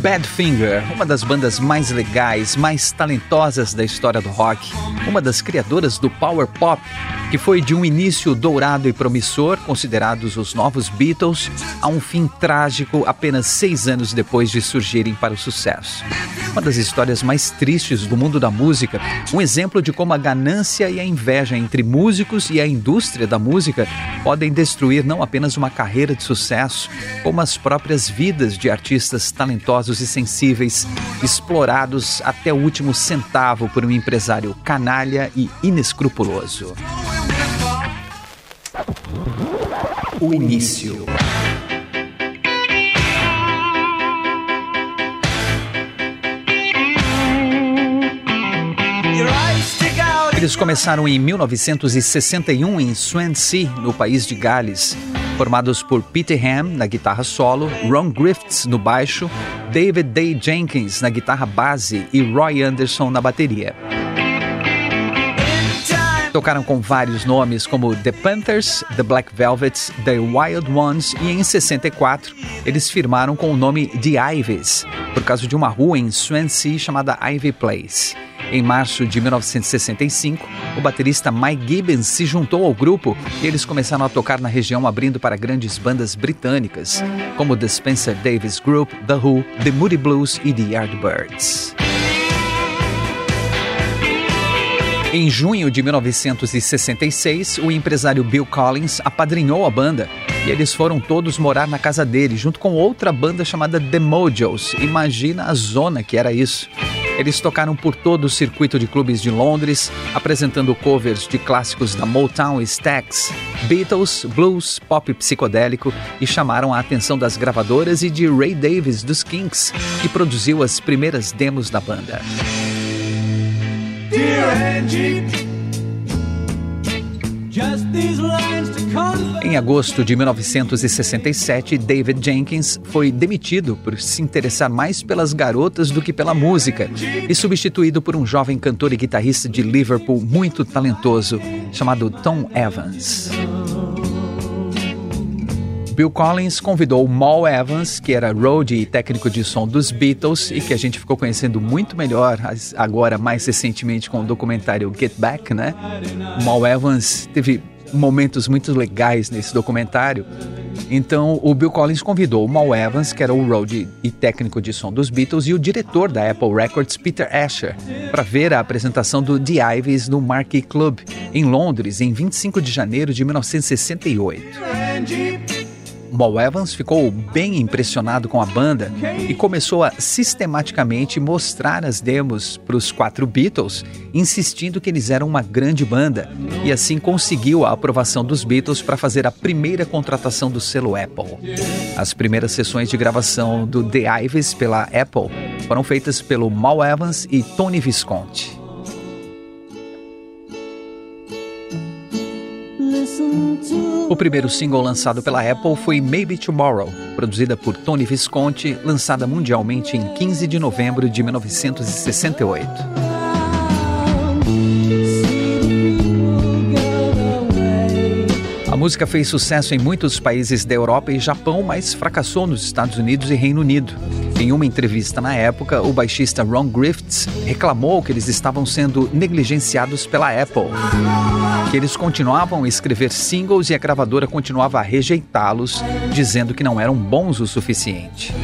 Badfinger, uma das bandas mais legais, mais talentosas da história do rock, uma das criadoras do power pop, que foi de um início dourado e promissor, considerados os novos Beatles, a um fim trágico apenas seis anos depois de surgirem para o sucesso. Uma das histórias mais tristes do mundo da música, um exemplo de como a ganância e a inveja entre músicos e a indústria da música podem destruir não apenas uma carreira de sucesso, como as próprias vidas de artistas talentosos e sensíveis, explorados até o último centavo por um empresário canalha e inescrupuloso. O início. Eles começaram em 1961 em Swansea, no país de Gales, formados por Peter Ham na guitarra solo, Ron Griffiths no baixo, David Day Jenkins na guitarra base e Roy Anderson na bateria. Tocaram com vários nomes como The Panthers, The Black Velvets, The Wild Ones e em 64 eles firmaram com o nome The Ivies, por causa de uma rua em Swansea chamada Ivy Place. Em março de 1965, o baterista Mike Gibbons se juntou ao grupo e eles começaram a tocar na região abrindo para grandes bandas britânicas, como The Spencer Davis Group, The Who, The Moody Blues e The Yardbirds. Em junho de 1966, o empresário Bill Collins apadrinhou a banda e eles foram todos morar na casa dele, junto com outra banda chamada The Mojos. Imagina a zona que era isso. Eles tocaram por todo o circuito de clubes de Londres, apresentando covers de clássicos da Motown e Stax, Beatles, blues, pop psicodélico e chamaram a atenção das gravadoras e de Ray Davis dos Kinks, que produziu as primeiras demos da banda. Em agosto de 1967, David Jenkins foi demitido por se interessar mais pelas garotas do que pela música e substituído por um jovem cantor e guitarrista de Liverpool muito talentoso chamado Tom Evans. Bill Collins convidou Mal Evans, que era roadie e técnico de som dos Beatles e que a gente ficou conhecendo muito melhor agora, mais recentemente, com o documentário Get Back, né? Mal Evans teve momentos muito legais nesse documentário. Então, o Bill Collins convidou o Mal Evans, que era o roadie e técnico de som dos Beatles, e o diretor da Apple Records, Peter Asher, para ver a apresentação do The Ivies no Marquee Club, em Londres, em 25 de janeiro de 1968. Mal Evans ficou bem impressionado com a banda e começou a sistematicamente mostrar as demos para os quatro Beatles, insistindo que eles eram uma grande banda, e assim conseguiu a aprovação dos Beatles para fazer a primeira contratação do selo Apple. As primeiras sessões de gravação do The Ives pela Apple foram feitas pelo Mal Evans e Tony Visconti. O primeiro single lançado pela Apple foi Maybe Tomorrow, produzida por Tony Visconti, lançada mundialmente em 15 de novembro de 1968. A música fez sucesso em muitos países da Europa e Japão, mas fracassou nos Estados Unidos e Reino Unido. Em uma entrevista na época, o baixista Ron Griffiths reclamou que eles estavam sendo negligenciados pela Apple que eles continuavam a escrever singles e a gravadora continuava a rejeitá-los, dizendo que não eram bons o suficiente.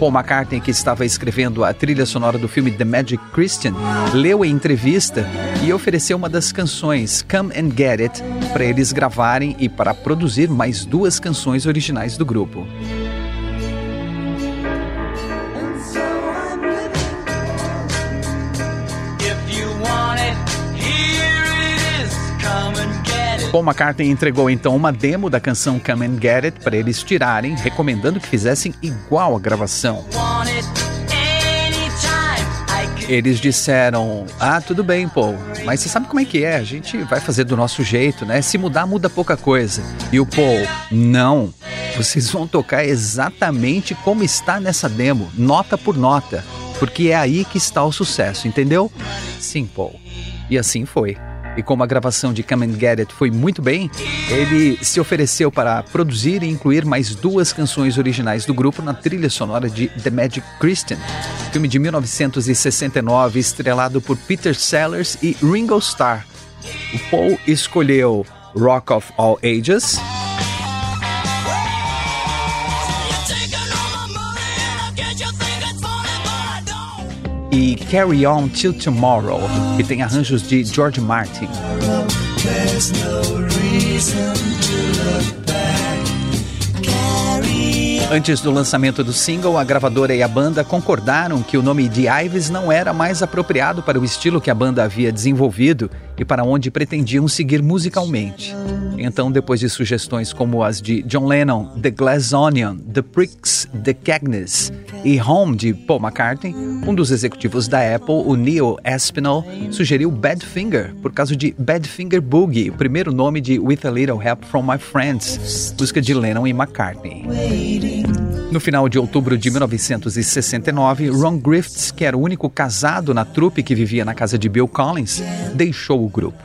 Paul McCartney, que estava escrevendo a trilha sonora do filme The Magic Christian, leu a entrevista e ofereceu uma das canções, Come and Get It, para eles gravarem e para produzir mais duas canções originais do grupo. Paul McCartney entregou então uma demo da canção Come and Get It para eles tirarem, recomendando que fizessem igual a gravação. Eles disseram: Ah, tudo bem, Paul, mas você sabe como é que é? A gente vai fazer do nosso jeito, né? Se mudar, muda pouca coisa. E o Paul: Não, vocês vão tocar exatamente como está nessa demo, nota por nota, porque é aí que está o sucesso, entendeu? Sim, Paul. E assim foi. E como a gravação de Come and Get It foi muito bem, ele se ofereceu para produzir e incluir mais duas canções originais do grupo na trilha sonora de The Magic Christian, filme de 1969 estrelado por Peter Sellers e Ringo Starr. O Paul escolheu Rock of All Ages, e Carry On Till Tomorrow, que tem arranjos de George Martin. Antes do lançamento do single, a gravadora e a banda concordaram que o nome The Ives não era mais apropriado para o estilo que a banda havia desenvolvido e para onde pretendiam seguir musicalmente. Então, depois de sugestões como as de John Lennon, The Glass Onion, The Pricks, The Cagney e Home de Paul McCartney, um dos executivos da Apple, o Neil Aspinall, sugeriu Badfinger por causa de Badfinger Boogie, o primeiro nome de With a Little Help from My Friends, música de Lennon e McCartney. No final de outubro de 1969, Ron Griffiths, que era o único casado na trupe que vivia na casa de Bill Collins, deixou o grupo.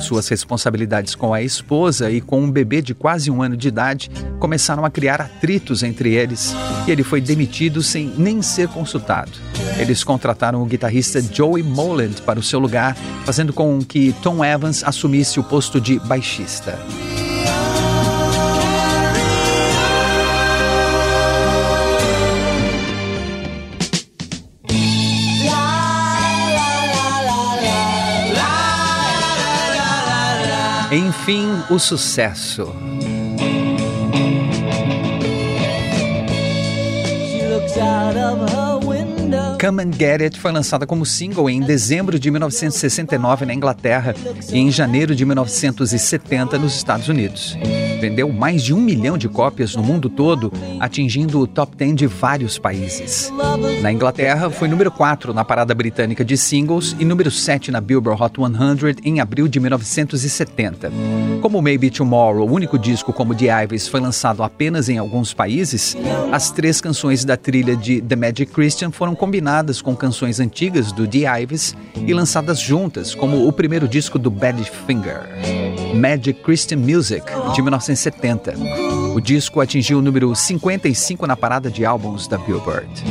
Suas responsabilidades com a esposa e com um bebê de quase um ano de idade começaram a criar atritos entre eles e ele foi demitido sem nem ser consultado. Eles contrataram o guitarrista Joey Moland para o seu lugar, fazendo com que Tom Evans assumisse o posto de baixista. Enfim, o sucesso. Come and Get It foi lançada como single em dezembro de 1969 na Inglaterra e em janeiro de 1970 nos Estados Unidos vendeu mais de um milhão de cópias no mundo todo, atingindo o top 10 de vários países. Na Inglaterra, foi número 4 na parada britânica de singles e número 7 na Billboard Hot 100 em abril de 1970. Como Maybe Tomorrow, o único disco como The Ives, foi lançado apenas em alguns países, as três canções da trilha de The Magic Christian foram combinadas com canções antigas do The Ives e lançadas juntas, como o primeiro disco do Badfinger, Magic Christian Music, de 1970. 1970. O disco atingiu o número 55 na parada de álbuns da Billboard.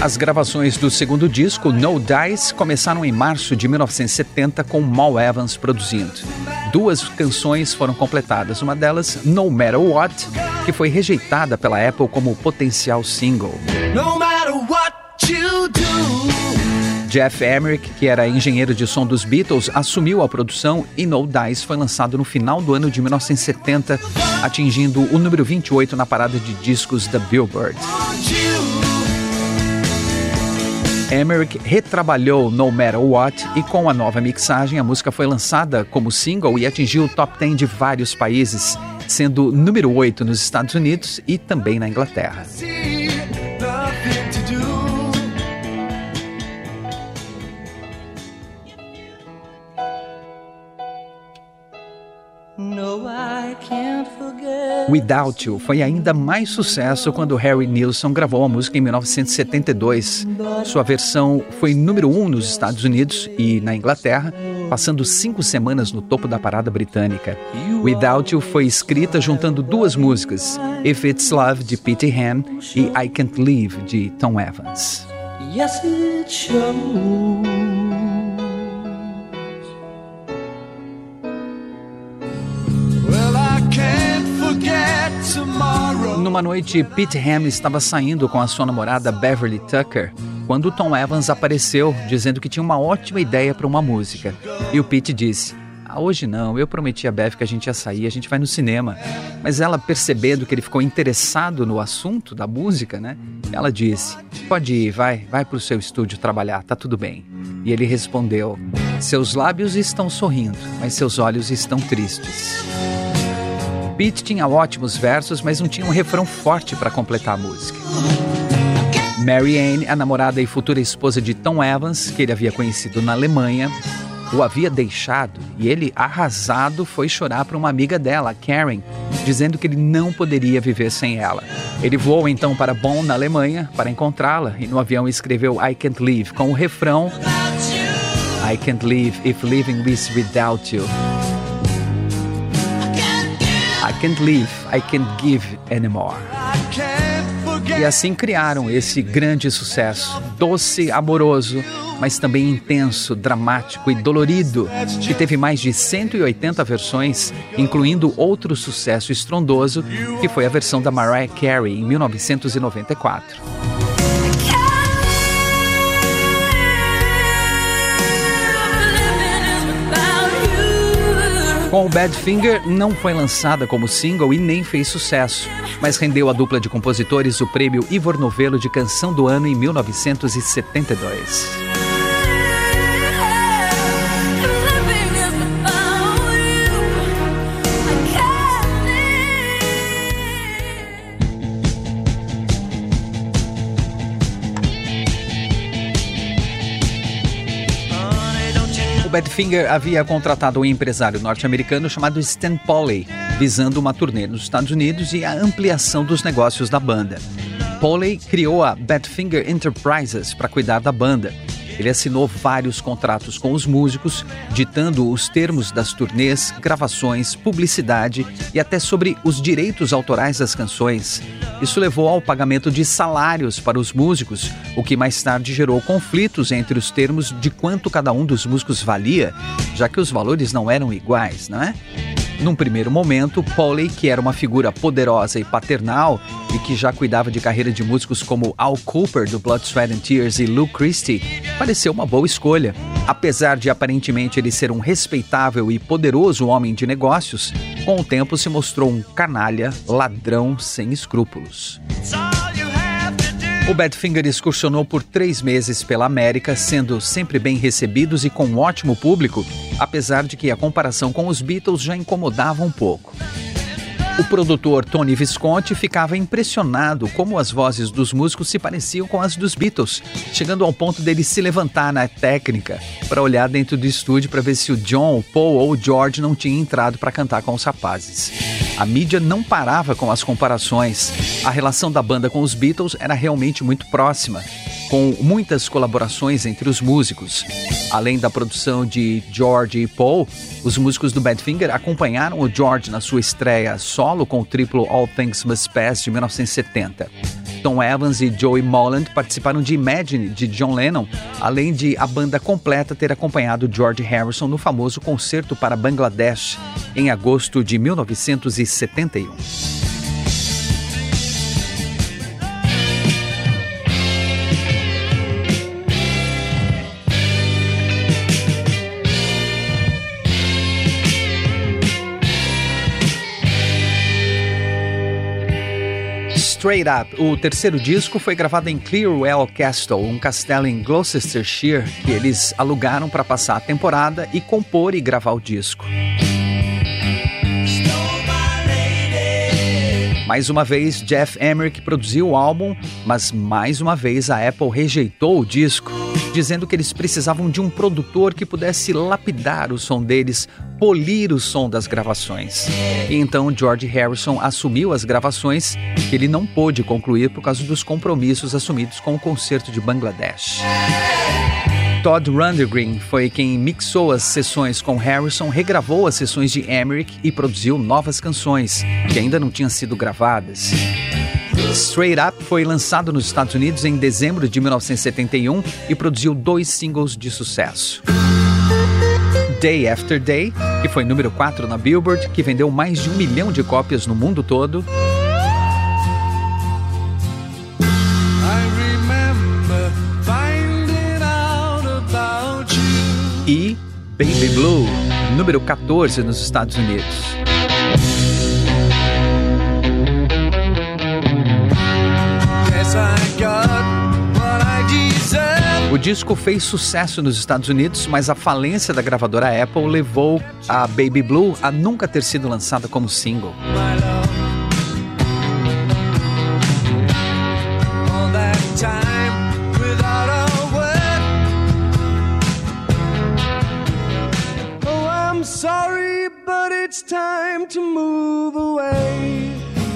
As gravações do segundo disco, No Dice, começaram em março de 1970 com Mal Evans produzindo. Duas canções foram completadas, uma delas, No Matter What, que foi rejeitada pela Apple como potencial single. Jeff Emerick, que era engenheiro de som dos Beatles, assumiu a produção e No Dice foi lançado no final do ano de 1970, atingindo o número 28 na parada de discos da Billboard. Emmerich retrabalhou No Matter What e com a nova mixagem a música foi lançada como single e atingiu o top 10 de vários países, sendo número 8 nos Estados Unidos e também na Inglaterra. Without You foi ainda mais sucesso quando Harry Nilsson gravou a música em 1972. Sua versão foi número um nos Estados Unidos e na Inglaterra, passando cinco semanas no topo da parada britânica. Without You foi escrita juntando duas músicas, If It's Love, de Pete Ham, e I Can't Live, de Tom Evans. Yes, it shows. Numa noite, Pete Ham estava saindo com a sua namorada Beverly Tucker quando Tom Evans apareceu dizendo que tinha uma ótima ideia para uma música. E o Pete disse: Ah, hoje não, eu prometi a Bev que a gente ia sair, a gente vai no cinema. Mas ela, percebendo que ele ficou interessado no assunto da música, né? Ela disse: Pode ir, vai, vai pro seu estúdio trabalhar, tá tudo bem. E ele respondeu: Seus lábios estão sorrindo, mas seus olhos estão tristes. Pete tinha ótimos versos, mas não tinha um refrão forte para completar a música. Mary Ann, a namorada e futura esposa de Tom Evans, que ele havia conhecido na Alemanha, o havia deixado e ele, arrasado, foi chorar para uma amiga dela, Karen, dizendo que ele não poderia viver sem ela. Ele voou então para Bonn, na Alemanha, para encontrá-la e no avião escreveu I Can't Live com o refrão I can't live if living is without you. I can't live, I can't give anymore. E assim criaram esse grande sucesso, doce, amoroso, mas também intenso, dramático e dolorido, que teve mais de 180 versões, incluindo outro sucesso estrondoso, que foi a versão da Mariah Carey em 1994. Com o Badfinger, não foi lançada como single e nem fez sucesso, mas rendeu à dupla de compositores o prêmio Ivor Novello de Canção do Ano em 1972. Badfinger havia contratado um empresário norte-americano chamado Stan Polley, visando uma turnê nos Estados Unidos e a ampliação dos negócios da banda. Polley criou a Badfinger Enterprises para cuidar da banda ele assinou vários contratos com os músicos, ditando os termos das turnês, gravações, publicidade e até sobre os direitos autorais das canções. Isso levou ao pagamento de salários para os músicos, o que mais tarde gerou conflitos entre os termos de quanto cada um dos músicos valia, já que os valores não eram iguais, não é? Num primeiro momento, Pauley, que era uma figura poderosa e paternal e que já cuidava de carreira de músicos como Al Cooper do Blood, Sweat and Tears e Lou Christie, pareceu uma boa escolha. Apesar de aparentemente ele ser um respeitável e poderoso homem de negócios, com o tempo se mostrou um canalha, ladrão sem escrúpulos. O Badfinger excursionou por três meses pela América, sendo sempre bem recebidos e com um ótimo público, apesar de que a comparação com os Beatles já incomodava um pouco. O produtor Tony Visconti ficava impressionado como as vozes dos músicos se pareciam com as dos Beatles, chegando ao ponto dele se levantar na técnica para olhar dentro do estúdio para ver se o John, o Paul ou o George não tinham entrado para cantar com os rapazes. A mídia não parava com as comparações. A relação da banda com os Beatles era realmente muito próxima com muitas colaborações entre os músicos. Além da produção de George e Paul, os músicos do Badfinger acompanharam o George na sua estreia solo com o triplo All Things Must Pass de 1970. Tom Evans e Joey Molland participaram de Imagine de John Lennon, além de a banda completa ter acompanhado George Harrison no famoso concerto para Bangladesh em agosto de 1971. Straight Up, o terceiro disco, foi gravado em Clearwell Castle, um castelo em Gloucestershire que eles alugaram para passar a temporada e compor e gravar o disco. Mais uma vez, Jeff Emerick produziu o álbum, mas mais uma vez a Apple rejeitou o disco, dizendo que eles precisavam de um produtor que pudesse lapidar o som deles polir o som das gravações. E então George Harrison assumiu as gravações que ele não pôde concluir por causa dos compromissos assumidos com o concerto de Bangladesh. Todd Rundgren foi quem mixou as sessões com Harrison, regravou as sessões de Emmerich e produziu novas canções que ainda não tinham sido gravadas. Straight Up foi lançado nos Estados Unidos em dezembro de 1971 e produziu dois singles de sucesso. Day After Day, que foi número 4 na Billboard, que vendeu mais de um milhão de cópias no mundo todo. Baby Blue, número 14 nos Estados Unidos. O disco fez sucesso nos Estados Unidos, mas a falência da gravadora Apple levou a Baby Blue a nunca ter sido lançada como single.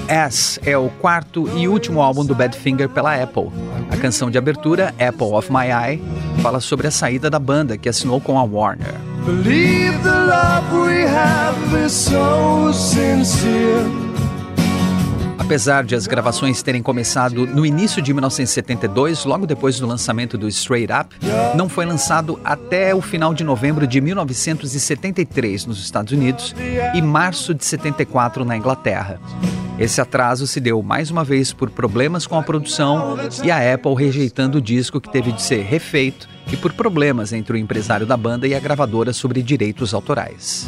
As é o quarto e último álbum do Badfinger pela Apple. A canção de abertura, Apple of My Eye, fala sobre a saída da banda que assinou com a Warner. Believe the love we have is so sincere. Apesar de as gravações terem começado no início de 1972, logo depois do lançamento do Straight Up, não foi lançado até o final de novembro de 1973 nos Estados Unidos e março de 74 na Inglaterra. Esse atraso se deu mais uma vez por problemas com a produção e a Apple rejeitando o disco que teve de ser refeito e por problemas entre o empresário da banda e a gravadora sobre direitos autorais.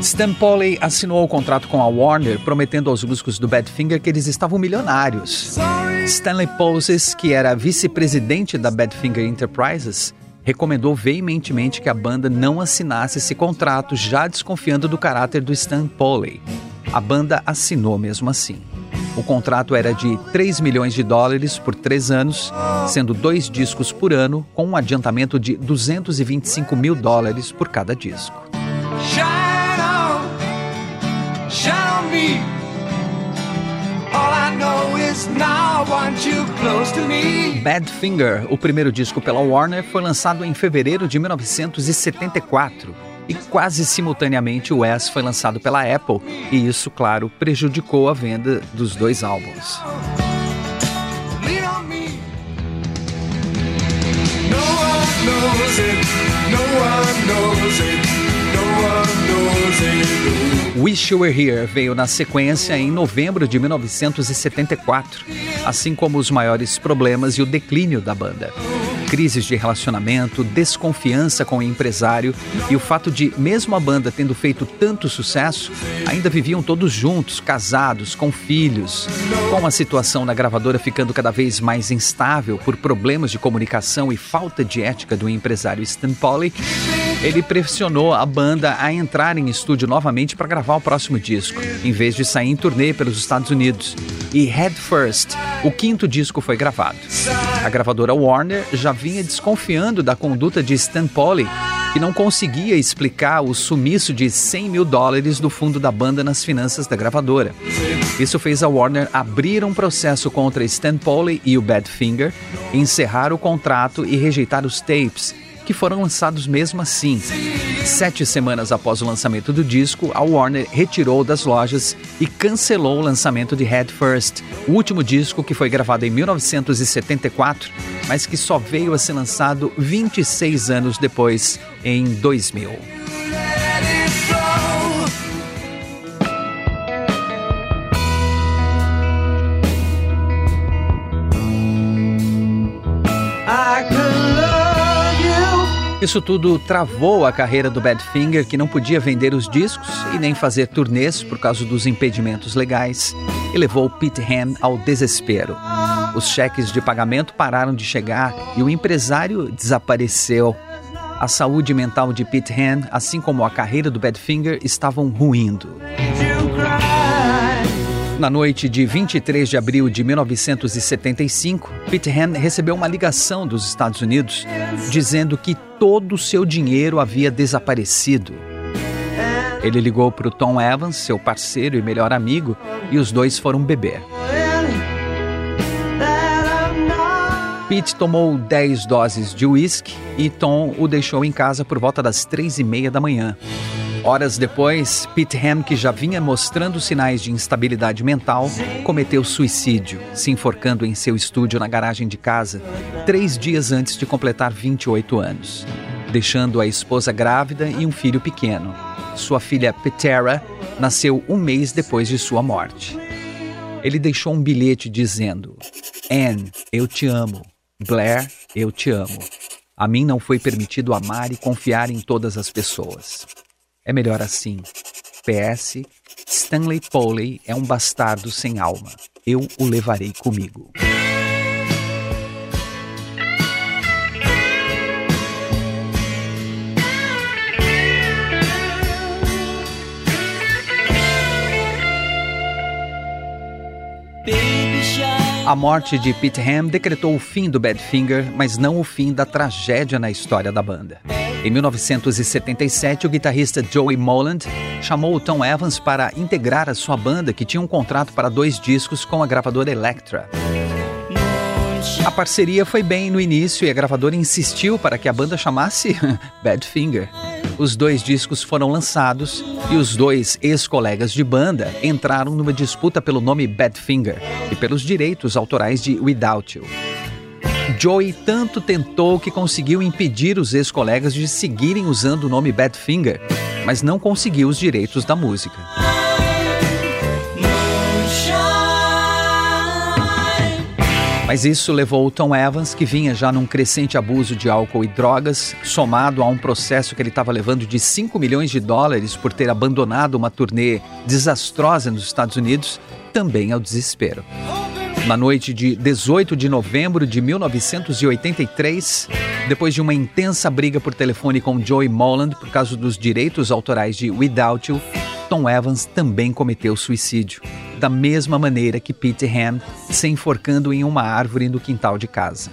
Stan Poley assinou o contrato com a Warner, prometendo aos músicos do Badfinger que eles estavam milionários. Stanley Poses, que era vice-presidente da Badfinger Enterprises, recomendou veementemente que a banda não assinasse esse contrato, já desconfiando do caráter do Stan Poley. A banda assinou mesmo assim. O contrato era de 3 milhões de dólares por três anos, sendo dois discos por ano, com um adiantamento de 225 mil dólares por cada disco. Badfinger, o primeiro disco pela Warner, foi lançado em fevereiro de 1974 e quase simultaneamente o S foi lançado pela Apple, e isso, claro, prejudicou a venda dos dois álbuns. Wish You Were Here veio na sequência em novembro de 1974, assim como os maiores problemas e o declínio da banda crises de relacionamento, desconfiança com o empresário e o fato de, mesmo a banda tendo feito tanto sucesso, ainda viviam todos juntos, casados, com filhos. Com a situação na gravadora ficando cada vez mais instável por problemas de comunicação e falta de ética do empresário Stan Polly, ele pressionou a banda a entrar em estúdio novamente para gravar o próximo disco, em vez de sair em turnê pelos Estados Unidos. E Head First, o quinto disco, foi gravado. A gravadora Warner já vinha desconfiando da conduta de Stan Polly, que não conseguia explicar o sumiço de 100 mil dólares do fundo da banda nas finanças da gravadora. Isso fez a Warner abrir um processo contra Stan Polly e o Badfinger, encerrar o contrato e rejeitar os tapes, que foram lançados mesmo assim. Sete semanas após o lançamento do disco, a Warner retirou das lojas e cancelou o lançamento de Head First, o último disco que foi gravado em 1974, mas que só veio a ser lançado 26 anos depois, em 2000. Isso tudo travou a carreira do Badfinger, que não podia vender os discos e nem fazer turnês por causa dos impedimentos legais, e levou Pete Ham ao desespero. Os cheques de pagamento pararam de chegar e o empresário desapareceu. A saúde mental de Pete Ham, assim como a carreira do Badfinger, estavam ruindo. Na noite de 23 de abril de 1975, Pete Ham recebeu uma ligação dos Estados Unidos dizendo que todo o seu dinheiro havia desaparecido. Ele ligou para o Tom Evans, seu parceiro e melhor amigo, e os dois foram beber. Pete tomou 10 doses de uísque e Tom o deixou em casa por volta das três e meia da manhã. Horas depois, Pete Ham, que já vinha mostrando sinais de instabilidade mental, cometeu suicídio, se enforcando em seu estúdio na garagem de casa, três dias antes de completar 28 anos, deixando a esposa grávida e um filho pequeno. Sua filha Petera nasceu um mês depois de sua morte. Ele deixou um bilhete dizendo: Anne, eu te amo. Blair, eu te amo. A mim não foi permitido amar e confiar em todas as pessoas. É melhor assim. PS, Stanley Poley é um bastardo sem alma. Eu o levarei comigo. A morte de Pete Ham decretou o fim do Badfinger, mas não o fim da tragédia na história da banda. Em 1977, o guitarrista Joey Moland chamou o Tom Evans para integrar a sua banda, que tinha um contrato para dois discos com a gravadora Elektra. A parceria foi bem no início e a gravadora insistiu para que a banda chamasse Badfinger. Os dois discos foram lançados e os dois ex-colegas de banda entraram numa disputa pelo nome Badfinger e pelos direitos autorais de Without You. Joey tanto tentou que conseguiu impedir os ex-colegas de seguirem usando o nome Badfinger, mas não conseguiu os direitos da música. Mas isso levou o Tom Evans, que vinha já num crescente abuso de álcool e drogas, somado a um processo que ele estava levando de 5 milhões de dólares por ter abandonado uma turnê desastrosa nos Estados Unidos, também ao desespero. Na noite de 18 de novembro de 1983, depois de uma intensa briga por telefone com Joey Molland por causa dos direitos autorais de Without You, Tom Evans também cometeu suicídio, da mesma maneira que Pete Ham, se enforcando em uma árvore no quintal de casa.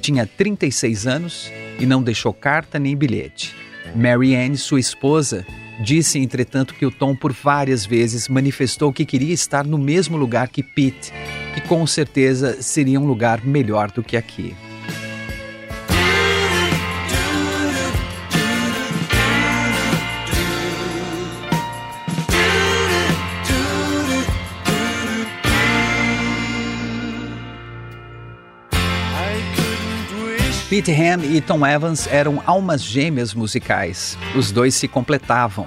Tinha 36 anos e não deixou carta nem bilhete. Mary Ann, sua esposa, disse, entretanto, que o Tom por várias vezes manifestou que queria estar no mesmo lugar que Pete, com certeza seria um lugar melhor do que aqui. Pete Ham e Tom Evans eram almas gêmeas musicais. Os dois se completavam.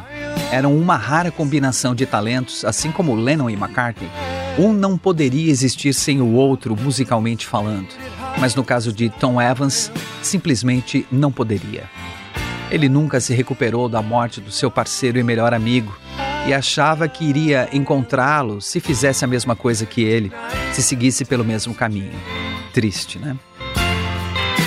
Eram uma rara combinação de talentos, assim como Lennon e McCartney. Um não poderia existir sem o outro, musicalmente falando. Mas no caso de Tom Evans, simplesmente não poderia. Ele nunca se recuperou da morte do seu parceiro e melhor amigo e achava que iria encontrá-lo se fizesse a mesma coisa que ele, se seguisse pelo mesmo caminho. Triste, né?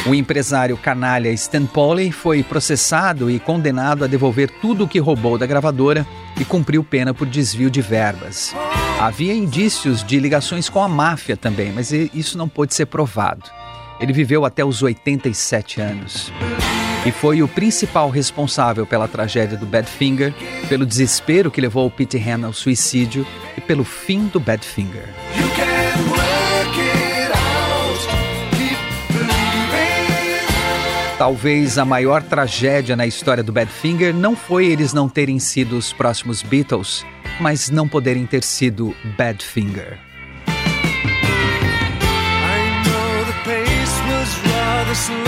O empresário canalha Stan Poley foi processado e condenado a devolver tudo o que roubou da gravadora e cumpriu pena por desvio de verbas. Havia indícios de ligações com a máfia também, mas isso não pôde ser provado. Ele viveu até os 87 anos e foi o principal responsável pela tragédia do Badfinger, pelo desespero que levou o Pete Ham ao suicídio e pelo fim do Badfinger. Talvez a maior tragédia na história do Badfinger não foi eles não terem sido os próximos Beatles, mas não poderem ter sido Badfinger. But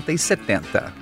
60 e 70.